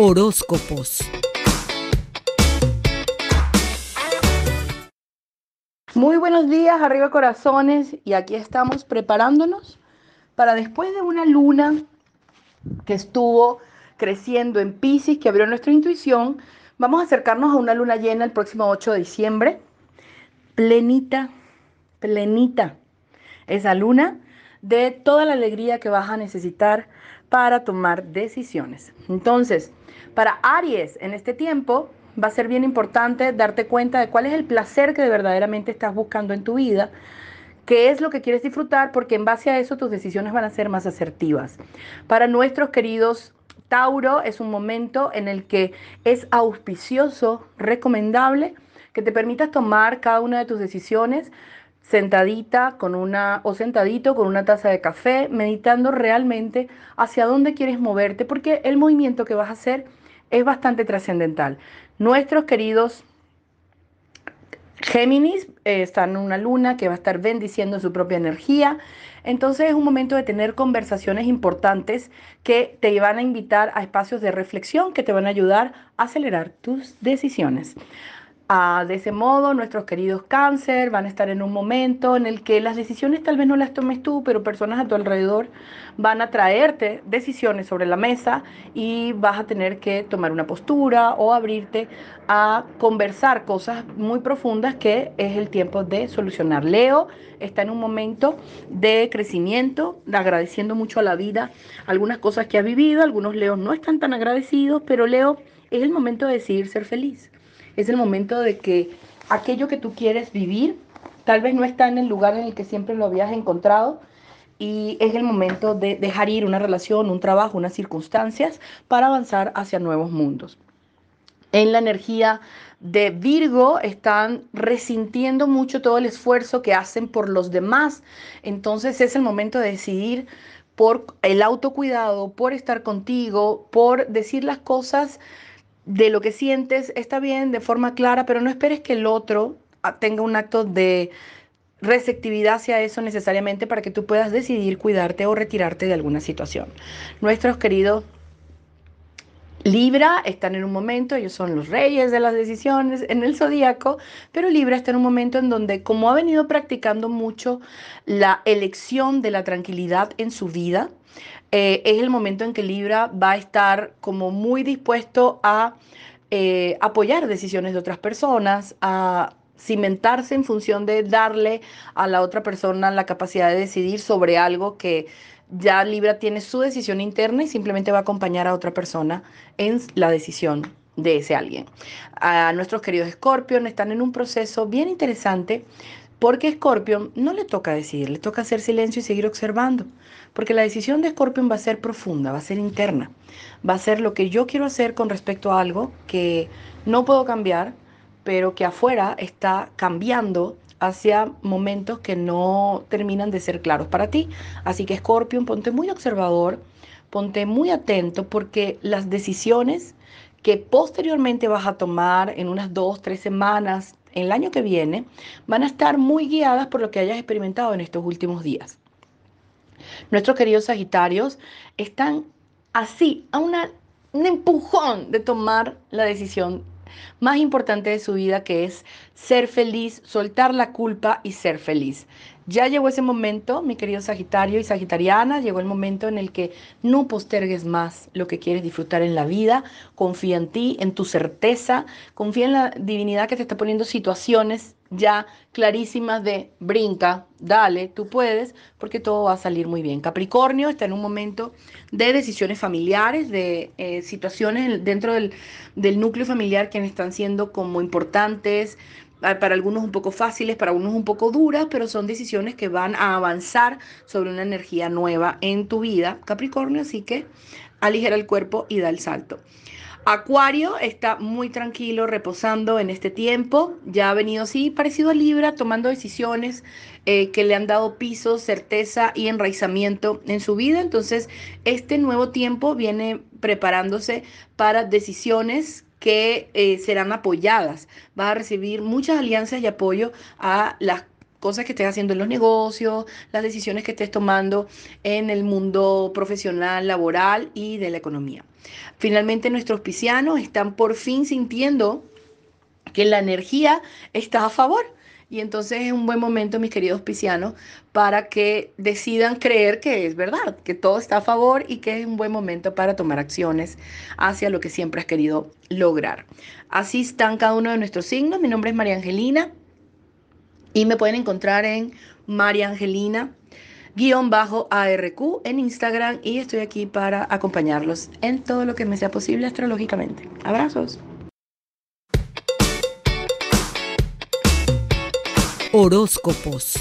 Horóscopos. Muy buenos días, arriba corazones, y aquí estamos preparándonos para después de una luna que estuvo creciendo en Pisces, que abrió nuestra intuición, vamos a acercarnos a una luna llena el próximo 8 de diciembre, plenita, plenita, esa luna de toda la alegría que vas a necesitar para tomar decisiones. Entonces, para Aries en este tiempo va a ser bien importante darte cuenta de cuál es el placer que verdaderamente estás buscando en tu vida, qué es lo que quieres disfrutar, porque en base a eso tus decisiones van a ser más asertivas. Para nuestros queridos Tauro es un momento en el que es auspicioso, recomendable, que te permitas tomar cada una de tus decisiones sentadita con una o sentadito con una taza de café, meditando realmente hacia dónde quieres moverte, porque el movimiento que vas a hacer es bastante trascendental. Nuestros queridos Géminis eh, están en una luna que va a estar bendiciendo su propia energía. Entonces es un momento de tener conversaciones importantes que te van a invitar a espacios de reflexión que te van a ayudar a acelerar tus decisiones. Ah, de ese modo, nuestros queridos cáncer van a estar en un momento en el que las decisiones tal vez no las tomes tú, pero personas a tu alrededor van a traerte decisiones sobre la mesa y vas a tener que tomar una postura o abrirte a conversar cosas muy profundas que es el tiempo de solucionar. Leo está en un momento de crecimiento, agradeciendo mucho a la vida algunas cosas que ha vivido. Algunos Leos no están tan agradecidos, pero Leo es el momento de decidir ser feliz es el momento de que aquello que tú quieres vivir tal vez no está en el lugar en el que siempre lo habías encontrado y es el momento de dejar ir una relación, un trabajo, unas circunstancias para avanzar hacia nuevos mundos. En la energía de Virgo están resintiendo mucho todo el esfuerzo que hacen por los demás. Entonces es el momento de decidir por el autocuidado, por estar contigo, por decir las cosas de lo que sientes, está bien de forma clara, pero no esperes que el otro ah, tenga un acto de receptividad hacia eso necesariamente para que tú puedas decidir cuidarte o retirarte de alguna situación. Nuestros queridos Libra están en un momento, ellos son los reyes de las decisiones en el zodíaco, pero Libra está en un momento en donde, como ha venido practicando mucho la elección de la tranquilidad en su vida, eh, es el momento en que Libra va a estar como muy dispuesto a eh, apoyar decisiones de otras personas, a cimentarse en función de darle a la otra persona la capacidad de decidir sobre algo que ya Libra tiene su decisión interna y simplemente va a acompañar a otra persona en la decisión de ese alguien. A nuestros queridos Scorpion están en un proceso bien interesante porque Scorpion no le toca decidir, le toca hacer silencio y seguir observando. Porque la decisión de Scorpion va a ser profunda, va a ser interna. Va a ser lo que yo quiero hacer con respecto a algo que no puedo cambiar, pero que afuera está cambiando hacia momentos que no terminan de ser claros para ti. Así que Scorpion, ponte muy observador, ponte muy atento porque las decisiones que posteriormente vas a tomar en unas dos, tres semanas, en el año que viene, van a estar muy guiadas por lo que hayas experimentado en estos últimos días. Nuestros queridos Sagitarios están así, a un empujón de tomar la decisión más importante de su vida, que es ser feliz, soltar la culpa y ser feliz. Ya llegó ese momento, mi querido Sagitario y Sagitariana, llegó el momento en el que no postergues más lo que quieres disfrutar en la vida, confía en ti, en tu certeza, confía en la divinidad que te está poniendo situaciones ya clarísimas de brinca, dale, tú puedes, porque todo va a salir muy bien. Capricornio está en un momento de decisiones familiares, de eh, situaciones dentro del, del núcleo familiar que están siendo como importantes, para algunos un poco fáciles, para algunos un poco duras, pero son decisiones que van a avanzar sobre una energía nueva en tu vida, Capricornio, así que aligera el cuerpo y da el salto. Acuario está muy tranquilo, reposando en este tiempo. Ya ha venido así, parecido a Libra, tomando decisiones eh, que le han dado piso, certeza y enraizamiento en su vida. Entonces, este nuevo tiempo viene preparándose para decisiones que eh, serán apoyadas. Vas a recibir muchas alianzas y apoyo a las cosas que estés haciendo en los negocios, las decisiones que estés tomando en el mundo profesional, laboral y de la economía. Finalmente, nuestros piscianos están por fin sintiendo que la energía está a favor. Y entonces es un buen momento, mis queridos piscianos, para que decidan creer que es verdad, que todo está a favor y que es un buen momento para tomar acciones hacia lo que siempre has querido lograr. Así están cada uno de nuestros signos. Mi nombre es María Angelina y me pueden encontrar en María Angelina guion bajo ARQ en Instagram y estoy aquí para acompañarlos en todo lo que me sea posible astrológicamente. Abrazos. Horóscopos